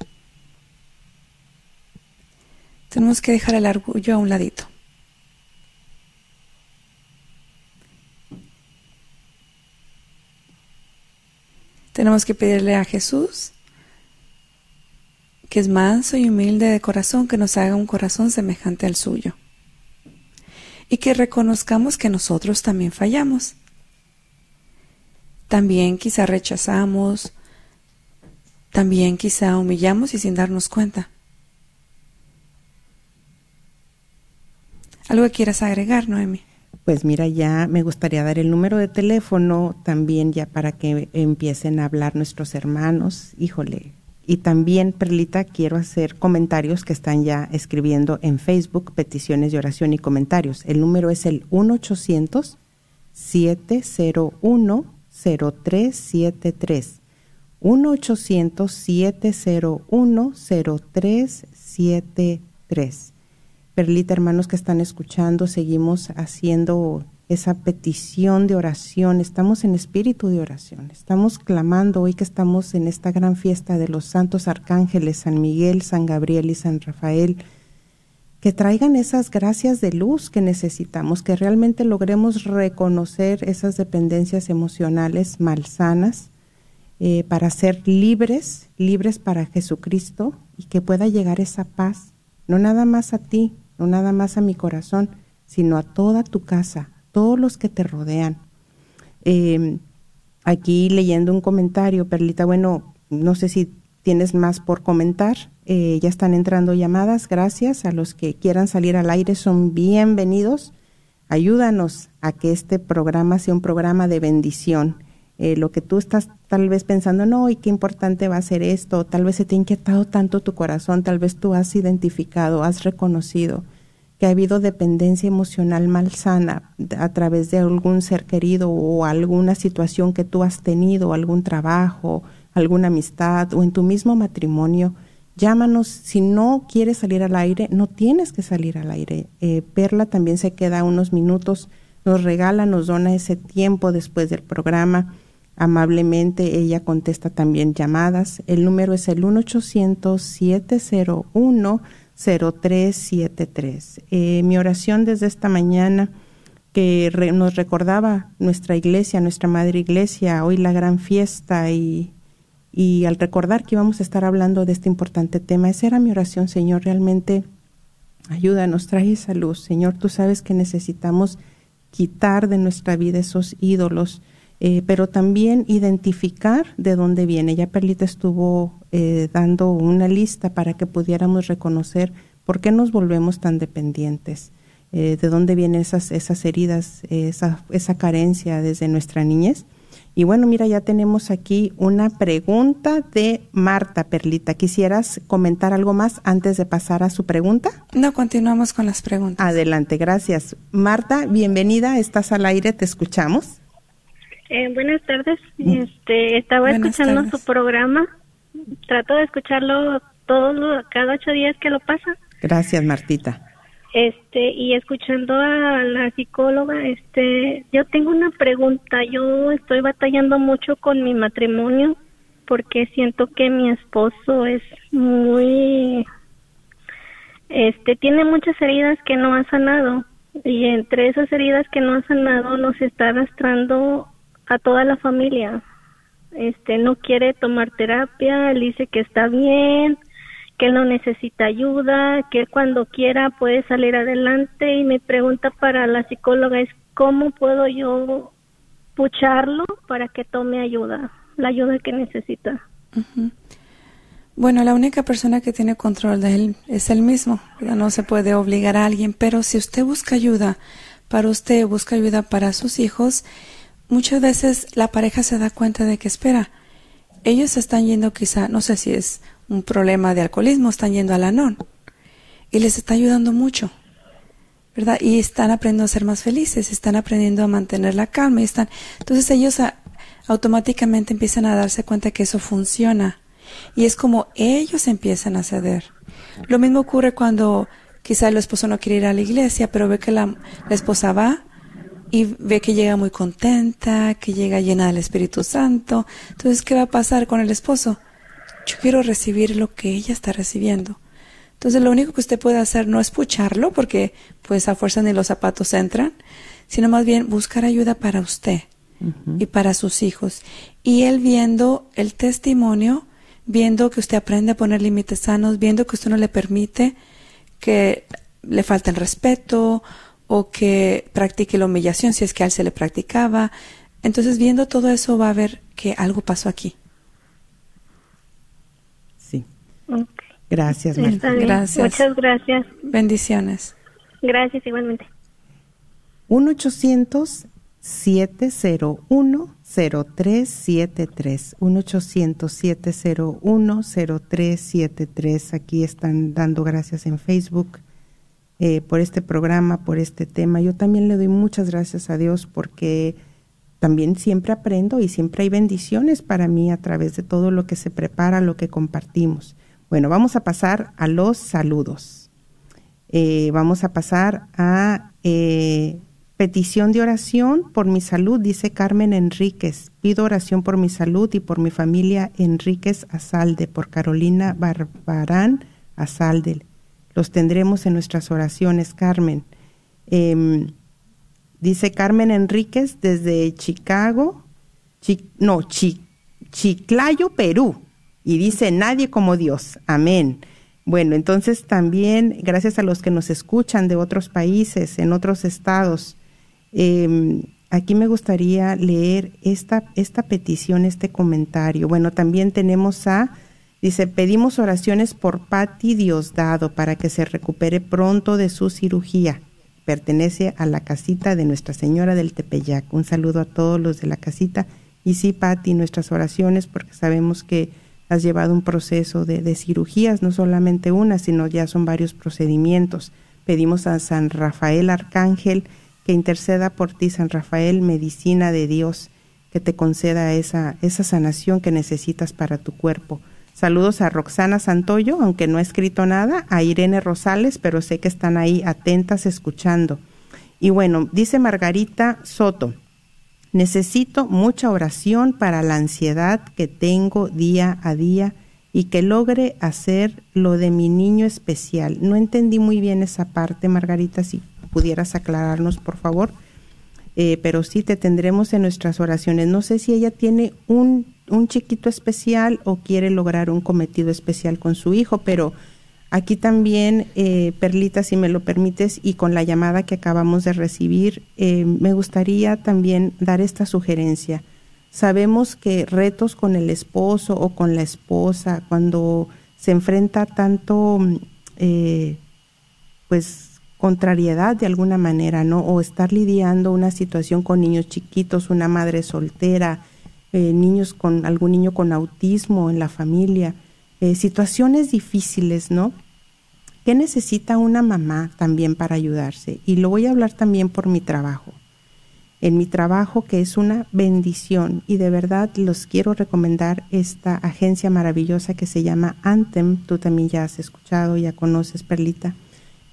Tenemos que dejar el orgullo a un ladito. Tenemos que pedirle a Jesús que es manso y humilde de corazón, que nos haga un corazón semejante al suyo. Y que reconozcamos que nosotros también fallamos. También quizá rechazamos, también quizá humillamos y sin darnos cuenta. ¿Algo que quieras agregar, Noemi? Pues mira, ya me gustaría dar el número de teléfono también ya para que empiecen a hablar nuestros hermanos. Híjole, y también, Perlita, quiero hacer comentarios que están ya escribiendo en Facebook, peticiones de oración y comentarios. El número es el 1-800-701-0373. 1-800-701-0373. Perlita, hermanos que están escuchando, seguimos haciendo esa petición de oración, estamos en espíritu de oración, estamos clamando hoy que estamos en esta gran fiesta de los santos arcángeles, San Miguel, San Gabriel y San Rafael, que traigan esas gracias de luz que necesitamos, que realmente logremos reconocer esas dependencias emocionales malsanas eh, para ser libres, libres para Jesucristo y que pueda llegar esa paz, no nada más a ti, no nada más a mi corazón, sino a toda tu casa, todos los que te rodean. Eh, aquí leyendo un comentario, Perlita, bueno, no sé si tienes más por comentar. Eh, ya están entrando llamadas, gracias. A los que quieran salir al aire son bienvenidos. Ayúdanos a que este programa sea un programa de bendición. Eh, lo que tú estás tal vez pensando, no, y qué importante va a ser esto, tal vez se te ha inquietado tanto tu corazón, tal vez tú has identificado, has reconocido que ha habido dependencia emocional malsana a través de algún ser querido o alguna situación que tú has tenido, algún trabajo, alguna amistad o en tu mismo matrimonio, llámanos. Si no quieres salir al aire, no tienes que salir al aire. Eh, Perla también se queda unos minutos, nos regala, nos dona ese tiempo después del programa. Amablemente ella contesta también llamadas. El número es el 1 800 701 0373. Eh, mi oración desde esta mañana que nos recordaba nuestra iglesia, nuestra madre iglesia, hoy la gran fiesta y, y al recordar que íbamos a estar hablando de este importante tema, esa era mi oración, Señor, realmente ayúdanos, trae esa luz. Señor, tú sabes que necesitamos quitar de nuestra vida esos ídolos, eh, pero también identificar de dónde viene. Ya Perlita estuvo eh, dando una lista para que pudiéramos reconocer por qué nos volvemos tan dependientes, eh, de dónde vienen esas, esas heridas, esa, esa carencia desde nuestra niñez. Y bueno, mira, ya tenemos aquí una pregunta de Marta Perlita. ¿Quisieras comentar algo más antes de pasar a su pregunta? No, continuamos con las preguntas. Adelante, gracias. Marta, bienvenida, estás al aire, te escuchamos. Eh, buenas tardes. Mm. Este, estaba escuchando su programa. Trato de escucharlo todos cada ocho días que lo pasa. Gracias, Martita. Este, y escuchando a la psicóloga, este, yo tengo una pregunta. Yo estoy batallando mucho con mi matrimonio porque siento que mi esposo es muy, este, tiene muchas heridas que no ha sanado y entre esas heridas que no ha sanado nos está arrastrando a toda la familia. Este, no quiere tomar terapia, él dice que está bien, que él no necesita ayuda, que cuando quiera puede salir adelante y mi pregunta para la psicóloga es cómo puedo yo pucharlo para que tome ayuda, la ayuda que necesita. Bueno, la única persona que tiene control de él es él mismo, no se puede obligar a alguien, pero si usted busca ayuda para usted, busca ayuda para sus hijos, muchas veces la pareja se da cuenta de que espera, ellos están yendo quizá, no sé si es un problema de alcoholismo, están yendo al anón y les está ayudando mucho, ¿verdad? Y están aprendiendo a ser más felices, están aprendiendo a mantener la calma y están, entonces ellos automáticamente empiezan a darse cuenta que eso funciona y es como ellos empiezan a ceder. Lo mismo ocurre cuando quizá el esposo no quiere ir a la iglesia, pero ve que la, la esposa va y ve que llega muy contenta, que llega llena del Espíritu Santo. Entonces, ¿qué va a pasar con el esposo? Yo quiero recibir lo que ella está recibiendo. Entonces, lo único que usted puede hacer no es pucharlo, porque pues a fuerza ni los zapatos entran, sino más bien buscar ayuda para usted y para sus hijos. Y él viendo el testimonio, viendo que usted aprende a poner límites sanos, viendo que usted no le permite que le falte el respeto o que practique la humillación si es que a él se le practicaba. Entonces, viendo todo eso, va a ver que algo pasó aquí. Sí. Gracias, Gracias. Muchas gracias. Bendiciones. Gracias, igualmente. 1 800 701-0373. 1-800-701-0373. Aquí están dando gracias en Facebook eh, por este programa, por este tema. Yo también le doy muchas gracias a Dios porque también siempre aprendo y siempre hay bendiciones para mí a través de todo lo que se prepara, lo que compartimos. Bueno, vamos a pasar a los saludos. Eh, vamos a pasar a... Eh, Petición de oración por mi salud, dice Carmen Enríquez. Pido oración por mi salud y por mi familia Enríquez Azalde, por Carolina Barbarán Azalde. Los tendremos en nuestras oraciones, Carmen. Em, dice Carmen Enríquez desde Chicago, no, Chiclayo, Perú. Y dice, nadie como Dios. Amén. Bueno, entonces también gracias a los que nos escuchan de otros países, en otros estados, eh, aquí me gustaría leer esta, esta petición, este comentario. Bueno, también tenemos a, dice, pedimos oraciones por Patti Diosdado para que se recupere pronto de su cirugía. Pertenece a la casita de Nuestra Señora del Tepeyac. Un saludo a todos los de la casita. Y sí, Patti, nuestras oraciones, porque sabemos que has llevado un proceso de, de cirugías, no solamente una, sino ya son varios procedimientos. Pedimos a San Rafael Arcángel, que interceda por ti, San Rafael, medicina de Dios, que te conceda esa, esa sanación que necesitas para tu cuerpo. Saludos a Roxana Santoyo, aunque no ha escrito nada, a Irene Rosales, pero sé que están ahí atentas escuchando. Y bueno, dice Margarita Soto, necesito mucha oración para la ansiedad que tengo día a día y que logre hacer lo de mi niño especial. No entendí muy bien esa parte, Margarita, si pudieras aclararnos, por favor. Eh, pero sí te tendremos en nuestras oraciones. No sé si ella tiene un, un chiquito especial o quiere lograr un cometido especial con su hijo, pero aquí también, eh, Perlita, si me lo permites, y con la llamada que acabamos de recibir, eh, me gustaría también dar esta sugerencia. Sabemos que retos con el esposo o con la esposa, cuando se enfrenta tanto, pues, contrariedad de alguna manera, ¿no? O estar lidiando una situación con niños chiquitos, una madre soltera, eh, niños con algún niño con autismo en la familia, eh, situaciones difíciles, ¿no? ¿Qué necesita una mamá también para ayudarse? Y lo voy a hablar también por mi trabajo. En mi trabajo, que es una bendición, y de verdad los quiero recomendar esta agencia maravillosa que se llama Anthem. Tú también ya has escuchado, ya conoces, Perlita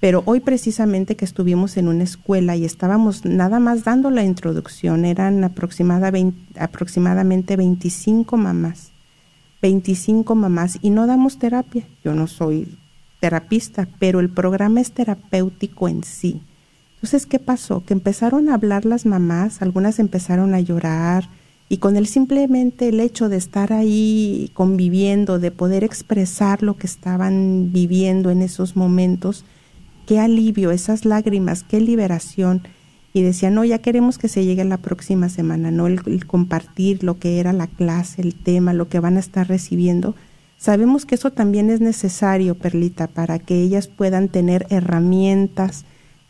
pero hoy precisamente que estuvimos en una escuela y estábamos nada más dando la introducción, eran aproximadamente 25 mamás, 25 mamás y no damos terapia. Yo no soy terapista, pero el programa es terapéutico en sí. Entonces, ¿qué pasó? Que empezaron a hablar las mamás, algunas empezaron a llorar y con el simplemente el hecho de estar ahí conviviendo, de poder expresar lo que estaban viviendo en esos momentos, qué alivio, esas lágrimas, qué liberación. y decía, no, ya queremos que se llegue la próxima semana, ¿no? El, compartir lo que era la clase, el tema, lo que van a estar recibiendo. Sabemos que eso también es necesario, Perlita, para que ellas puedan tener herramientas,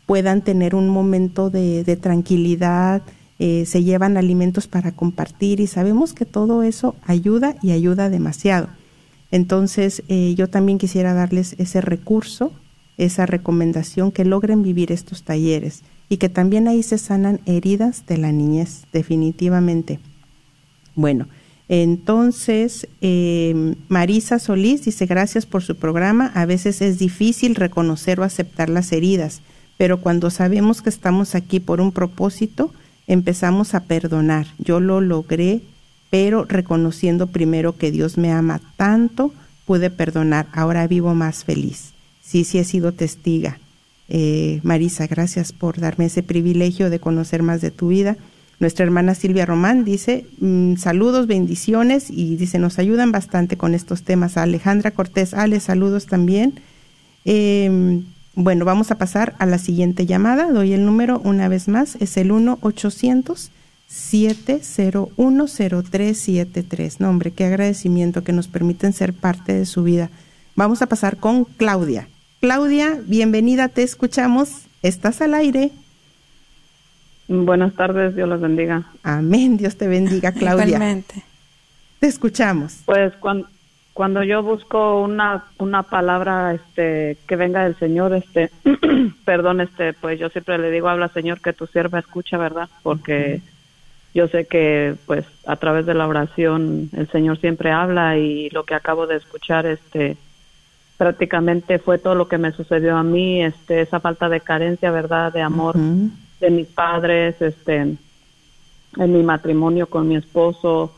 puedan tener un momento de, tranquilidad, eh, se llevan alimentos para compartir y sabemos que todo eso ayuda y ayuda demasiado. Entonces, eh, yo también quisiera darles ese recurso, esa recomendación, que logren vivir estos talleres y que también ahí se sanan heridas de la niñez, definitivamente. Bueno, entonces, eh, Marisa Solís dice, gracias por su programa. A veces es difícil reconocer o aceptar las heridas, pero cuando sabemos que estamos aquí por un propósito, empezamos a perdonar. Yo lo logré pero reconociendo primero que Dios me ama tanto, pude perdonar. Ahora vivo más feliz. Sí, sí he sido testiga. Eh, Marisa, gracias por darme ese privilegio de conocer más de tu vida. Nuestra hermana Silvia Román dice, mm, saludos, bendiciones, y dice, nos ayudan bastante con estos temas. Alejandra Cortés, Ale, saludos también. Em, bueno, vamos a pasar a la siguiente llamada. Doy el número una vez más, es el 1 800 7010373. No, hombre, qué agradecimiento que nos permiten ser parte de su vida. Vamos a pasar con Claudia. Claudia, bienvenida, te escuchamos. Estás al aire. Buenas tardes, Dios los bendiga. Amén, Dios te bendiga, Claudia. Te escuchamos. Pues cuando, cuando yo busco una, una palabra este, que venga del Señor, este, perdón, este, pues yo siempre le digo, habla Señor, que tu sierva escucha, ¿verdad? Porque yo sé que pues a través de la oración el Señor siempre habla y lo que acabo de escuchar este prácticamente fue todo lo que me sucedió a mí, este esa falta de carencia, ¿verdad? De amor de mis padres, este en mi matrimonio con mi esposo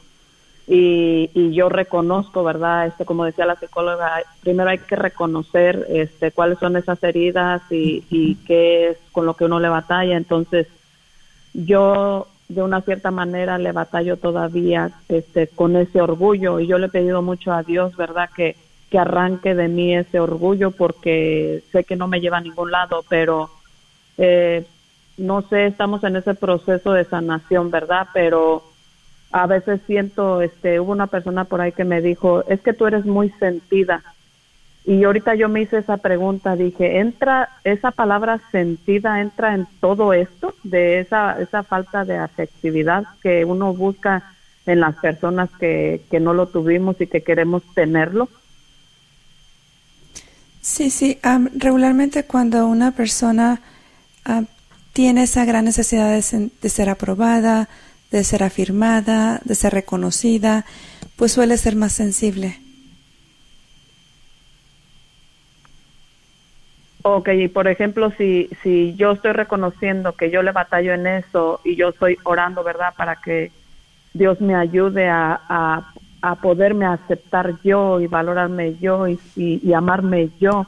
y, y yo reconozco, ¿verdad? Este como decía la psicóloga, primero hay que reconocer este cuáles son esas heridas y, y qué es con lo que uno le batalla, entonces yo de una cierta manera le batallo todavía este con ese orgullo y yo le he pedido mucho a Dios, ¿verdad? Que, que arranque de mí ese orgullo porque sé que no me lleva a ningún lado, pero eh, no sé, estamos en ese proceso de sanación, ¿verdad? Pero a veces siento, este, hubo una persona por ahí que me dijo, es que tú eres muy sentida y ahorita yo me hice esa pregunta, dije, ¿entra esa palabra sentida, entra en todo esto de esa, esa falta de afectividad que uno busca en las personas que, que no lo tuvimos y que queremos tenerlo? Sí, sí, regularmente cuando una persona tiene esa gran necesidad de, ser aprobada, de ser afirmada, de ser reconocida, pues suele ser más sensible Ok, y por ejemplo, si, si yo estoy reconociendo que yo le batallo en eso y yo estoy orando, ¿verdad? Para que Dios me ayude a, poderme aceptar yo y valorarme yo y, y, amarme yo.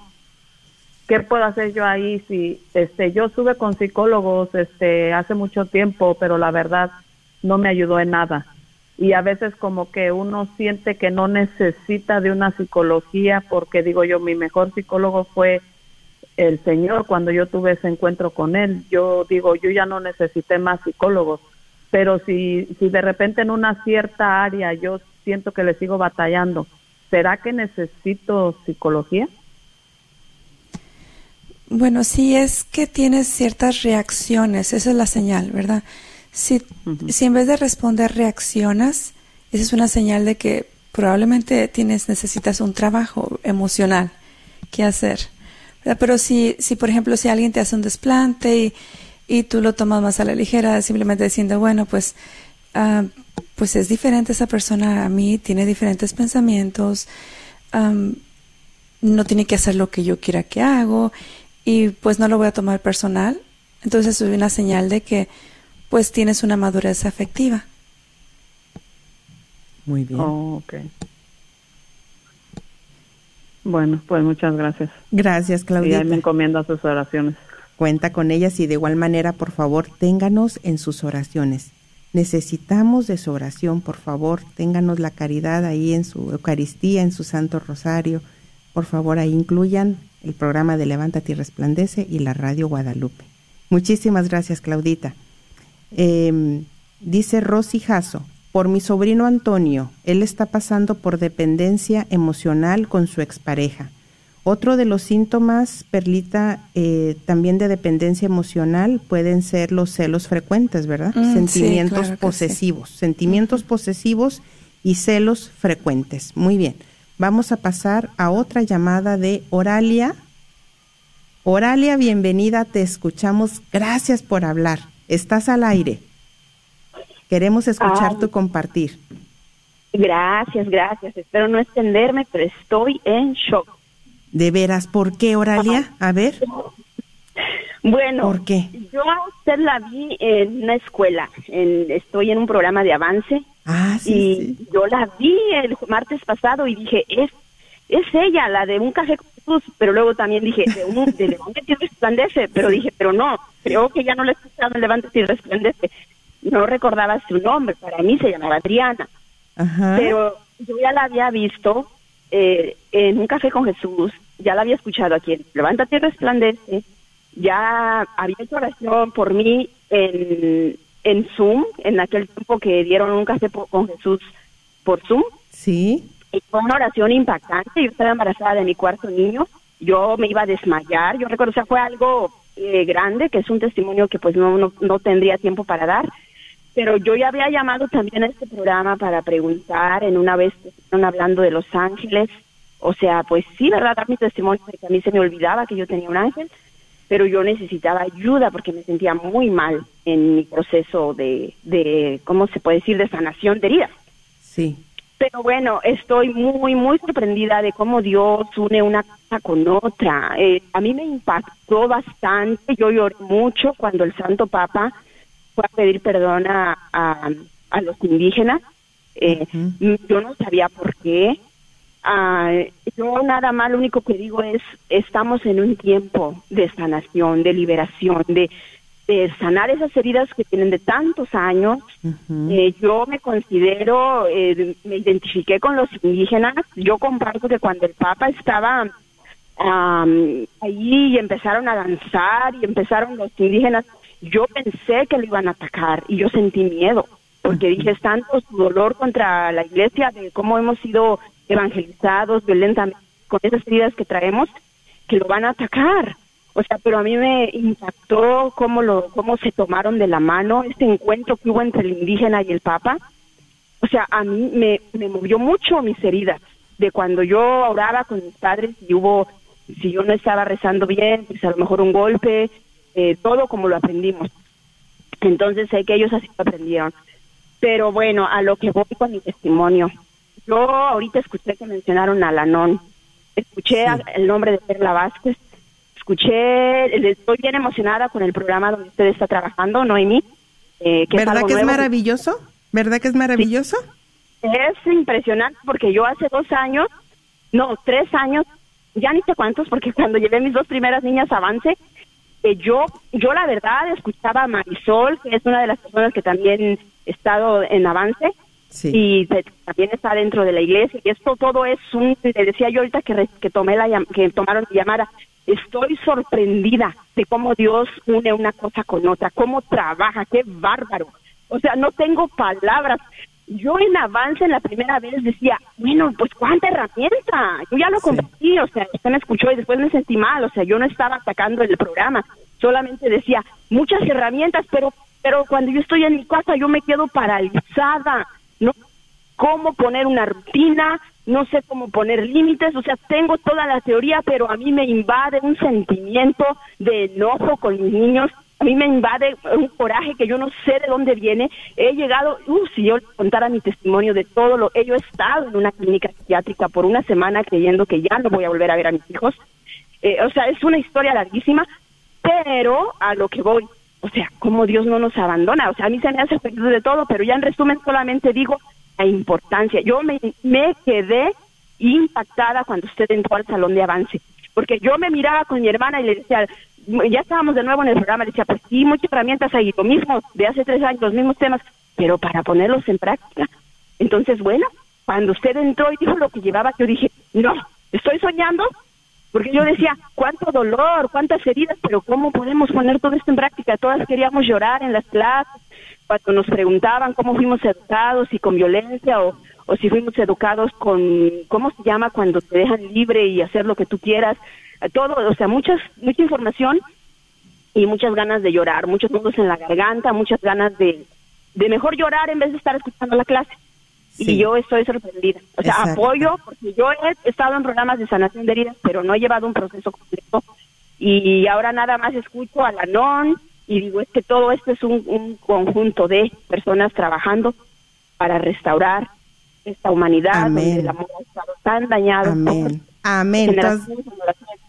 ¿Qué puedo hacer yo ahí si este yo estuve con psicólogos este hace mucho tiempo, pero la verdad no me ayudó en nada? Y a veces como que uno siente que no necesita de una psicología porque digo yo mi mejor psicólogo fue el Señor cuando yo tuve ese encuentro con Él. Yo digo, yo ya no necesité más psicólogos, pero si, si de repente en una cierta área yo siento que le sigo batallando, ¿será que necesito psicología? Bueno, si es que tienes ciertas reacciones, esa es la señal, ¿verdad? Si, si en vez de responder reaccionas, esa es una señal de que probablemente tienes, necesitas un trabajo emocional que hacer. Pero si, si, por ejemplo, si alguien te hace un desplante y, y tú lo tomas más a la ligera, simplemente diciendo, bueno, pues, uh, pues es diferente esa persona a mí, tiene diferentes pensamientos, no tiene que hacer lo que yo quiera que hago y pues no lo voy a tomar personal. Entonces es una señal de que pues tienes una madurez afectiva. Muy bien. Oh, okay. Bueno, pues muchas gracias. Gracias, Claudia. Y me encomiendo a sus oraciones. Cuenta con ellas y de igual manera, por favor, ténganos en sus oraciones. Necesitamos de su oración, por favor, ténganos la caridad ahí en su Eucaristía, en su Santo Rosario. Por favor, ahí incluyan el programa de Levántate y Resplandece y la Radio Guadalupe. Muchísimas gracias, Claudita. Em, dice Rosy Jasso, por mi sobrino Antonio, él está pasando por dependencia emocional con su expareja. Otro de los síntomas, Perlita, eh, también de dependencia emocional pueden ser los celos frecuentes, ¿verdad? Mm, sí, sentimientos claro posesivos, sentimientos posesivos y celos frecuentes. Muy bien, vamos a pasar a otra llamada de Oralia. Oralia, bienvenida, te escuchamos. Gracias por hablar. Estás al aire. Queremos escuchar Ay. tu compartir. Gracias, gracias. Espero no extenderme, pero estoy en shock. De veras, ¿por qué, Oralia? A ver, Bueno, ¿Por qué? yo a usted la vi en una escuela. En, estoy en un programa de avance ah, sí, y sí. yo la vi el martes pasado y dije, es es ella, la de un café con Jesús, pero luego también dije, de un de Levántate y resplandece, pero dije, pero no, creo que ya no la he escuchado en Levántate y resplandece. No recordaba su nombre, para mí se llamaba Adriana. Ajá. pero yo ya la había visto eh, en un café con Jesús, ya la había escuchado aquí en Levántate y resplandece, ya había hecho oración por mí en, en Zoom, en aquel tiempo que dieron un café con Jesús por Zoom, Sí, y fue una oración impactante, yo estaba embarazada de mi cuarto niño, yo me iba a desmayar, yo recuerdo, o sea, fue algo eh, grande, que es un testimonio que pues no, no, no tendría tiempo para dar, pero yo ya había llamado también a este programa para preguntar en una vez que estaban hablando de Los Ángeles, o sea, pues sí, ¿verdad? Dar mi testimonio de que a mí se me olvidaba que yo tenía un ángel, pero yo necesitaba ayuda porque me sentía muy mal en mi proceso de, de ¿cómo se puede decir?, de sanación de heridas. sí. Pero bueno, estoy muy, muy sorprendida de cómo Dios une una cosa con otra. Eh, a mí me impactó bastante. Yo lloré mucho cuando el Santo Papa fue a pedir perdón a, a, a los indígenas. Eh. Yo no sabía por qué. Ah, yo nada más lo único que digo es, estamos en un tiempo de sanación, de liberación, de, de sanar esas heridas que tienen de tantos años. Eh, yo me considero, eh, me identifiqué con los indígenas. Yo comparto que cuando el Papa estaba am, ahí y empezaron a danzar y empezaron los indígenas, yo pensé que lo iban a atacar y yo sentí miedo porque dije es tanto su dolor contra la iglesia de cómo hemos sido evangelizados violentamente con esas heridas que traemos que lo van a atacar. O sea, pero a mí me impactó cómo lo cómo se tomaron de la mano este encuentro que hubo entre el indígena y el papa. O sea, a mí me, me movió mucho mis heridas de cuando yo oraba con mis padres y hubo, si yo no estaba rezando bien, pues a lo mejor un golpe, eh, todo como lo aprendimos. Entonces sé que ellos así lo aprendieron. Pero bueno, a lo que voy con mi testimonio. Yo ahorita escuché que mencionaron a Lanón. Escuché Sí. el nombre de Perla Vázquez. Escuché, estoy bien emocionada con el programa donde usted está trabajando, Noemí. eh, que ¿Verdad que es maravilloso? ¿Verdad que es maravilloso? Es impresionante porque yo hace dos años, no, tres años, ya ni sé cuántos, porque cuando llevé mis dos primeras niñas a avance, eh, yo, yo la verdad escuchaba a Marisol, que es una de las personas que también he estado en avance, Sí. y también está dentro de la iglesia, y esto todo es un, le decía yo ahorita que, re- que tomé la que tomaron mi llamada, estoy sorprendida de cómo Dios une una cosa con otra, cómo trabaja, qué bárbaro. O sea, no tengo palabras. Yo en avance en la primera vez decía, bueno, pues cuánta herramienta. Yo ya lo Sí. compartí, o sea, usted me escuchó y después me sentí mal, o sea, yo no estaba atacando el programa, solamente decía, muchas herramientas, pero pero cuando yo estoy en mi casa yo me quedo paralizada, no cómo poner una rutina, no sé cómo poner límites, o sea, tengo toda la teoría, pero a mí me invade un sentimiento de enojo con mis niños, a mí me invade un coraje que yo no sé de dónde viene. He llegado, uh, si yo contara mi testimonio de todo lo, yo he estado en una clínica psiquiátrica por una semana creyendo que ya no voy a volver a ver a mis hijos. Eh, o sea, es una historia larguísima, pero a lo que voy, o sea, cómo Dios no nos abandona. O sea, a mí se me hace perdido de todo, pero ya en resumen solamente digo la importancia. Yo me, me quedé impactada cuando usted entró al salón de avance, porque yo me miraba con mi hermana y le decía, ya estábamos de nuevo en el programa, le decía, pues sí, muchas herramientas ahí, lo mismo de hace tres años, los mismos temas, pero para ponerlos en práctica. Entonces, bueno, cuando usted entró y dijo lo que llevaba, yo dije, no, estoy soñando, Porque yo decía, cuánto dolor, cuántas heridas, pero ¿cómo podemos poner todo esto en práctica? Todas queríamos llorar en las clases, cuando nos preguntaban cómo fuimos educados, si con violencia o, o si fuimos educados con, ¿cómo se llama? Cuando te dejan libre y hacer lo que tú quieras. Todo, o sea, muchas, mucha información y muchas ganas de llorar, muchos nudos en la garganta, muchas ganas de, de mejor llorar en vez de estar escuchando la clase. Y yo estoy sorprendida. O sea, apoyo, porque yo he estado en programas de sanación de heridas, pero no he llevado un proceso completo. Y ahora nada más escucho a la NON y digo, es que todo esto es un, conjunto de personas trabajando para restaurar esta humanidad donde el amor ha estado tan dañado. Amén. Amén. Pero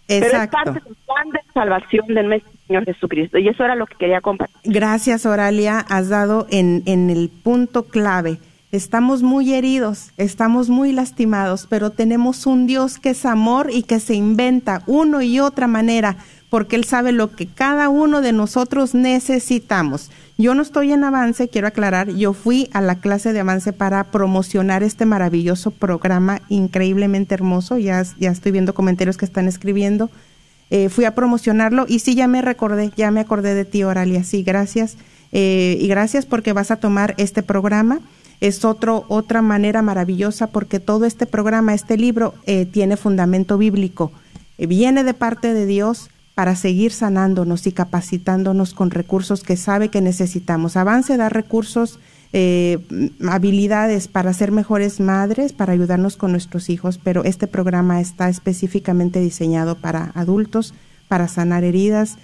es parte del plan de salvación del nuestro Señor Jesucristo. Y eso era lo que quería compartir. Gracias, Oralia. Has dado en, en el punto clave Estamos muy heridos, estamos muy lastimados, pero tenemos un Dios que es amor y que se inventa uno y otra manera, porque Él sabe lo que cada uno de nosotros necesitamos. Yo no estoy en avance, quiero aclarar, yo fui a la clase de avance para promocionar este maravilloso programa increíblemente hermoso, ya, ya estoy viendo comentarios que están escribiendo. Eh, fui a promocionarlo y sí, ya me recordé, ya me acordé de ti, Oralia, sí, gracias. Eh, y gracias porque vas a tomar este programa es otro, otra manera maravillosa porque todo este programa, este libro, eh, tiene fundamento bíblico. Eh, viene de parte de Dios para seguir sanándonos y capacitándonos con recursos que sabe que necesitamos. Avance da recursos, eh, habilidades para ser mejores madres, para ayudarnos con nuestros hijos, pero este programa está específicamente diseñado para adultos, para sanar heridas,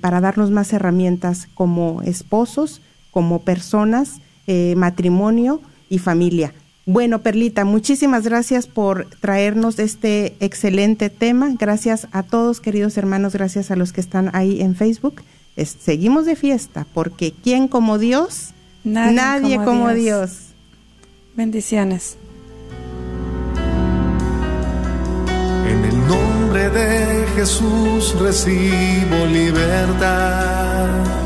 para darnos más herramientas como esposos, como personas eh, matrimonio y familia. Bueno, Perlita, muchísimas gracias por traernos este excelente tema. Gracias a todos, queridos hermanos, gracias a los que están ahí en Facebook. seguimos de fiesta, porque ¿quién como Dios? Nadie, como, Dios. Dios. Bendiciones. En el nombre de Jesús recibo libertad.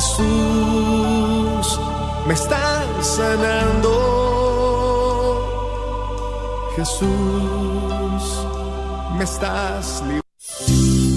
Jesús, me estás sanando. Jesús, me estás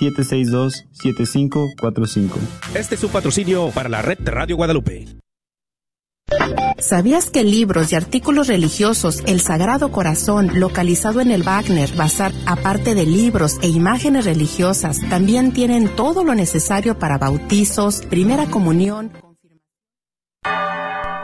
214-762-7545. Este es un patrocinio para la red de Radio Guadalupe. ¿Sabías que libros y artículos religiosos El Sagrado Corazón, localizado en el Wagner Bazar, aparte de libros e imágenes religiosas, también tienen todo lo necesario para bautizos, primera comunión?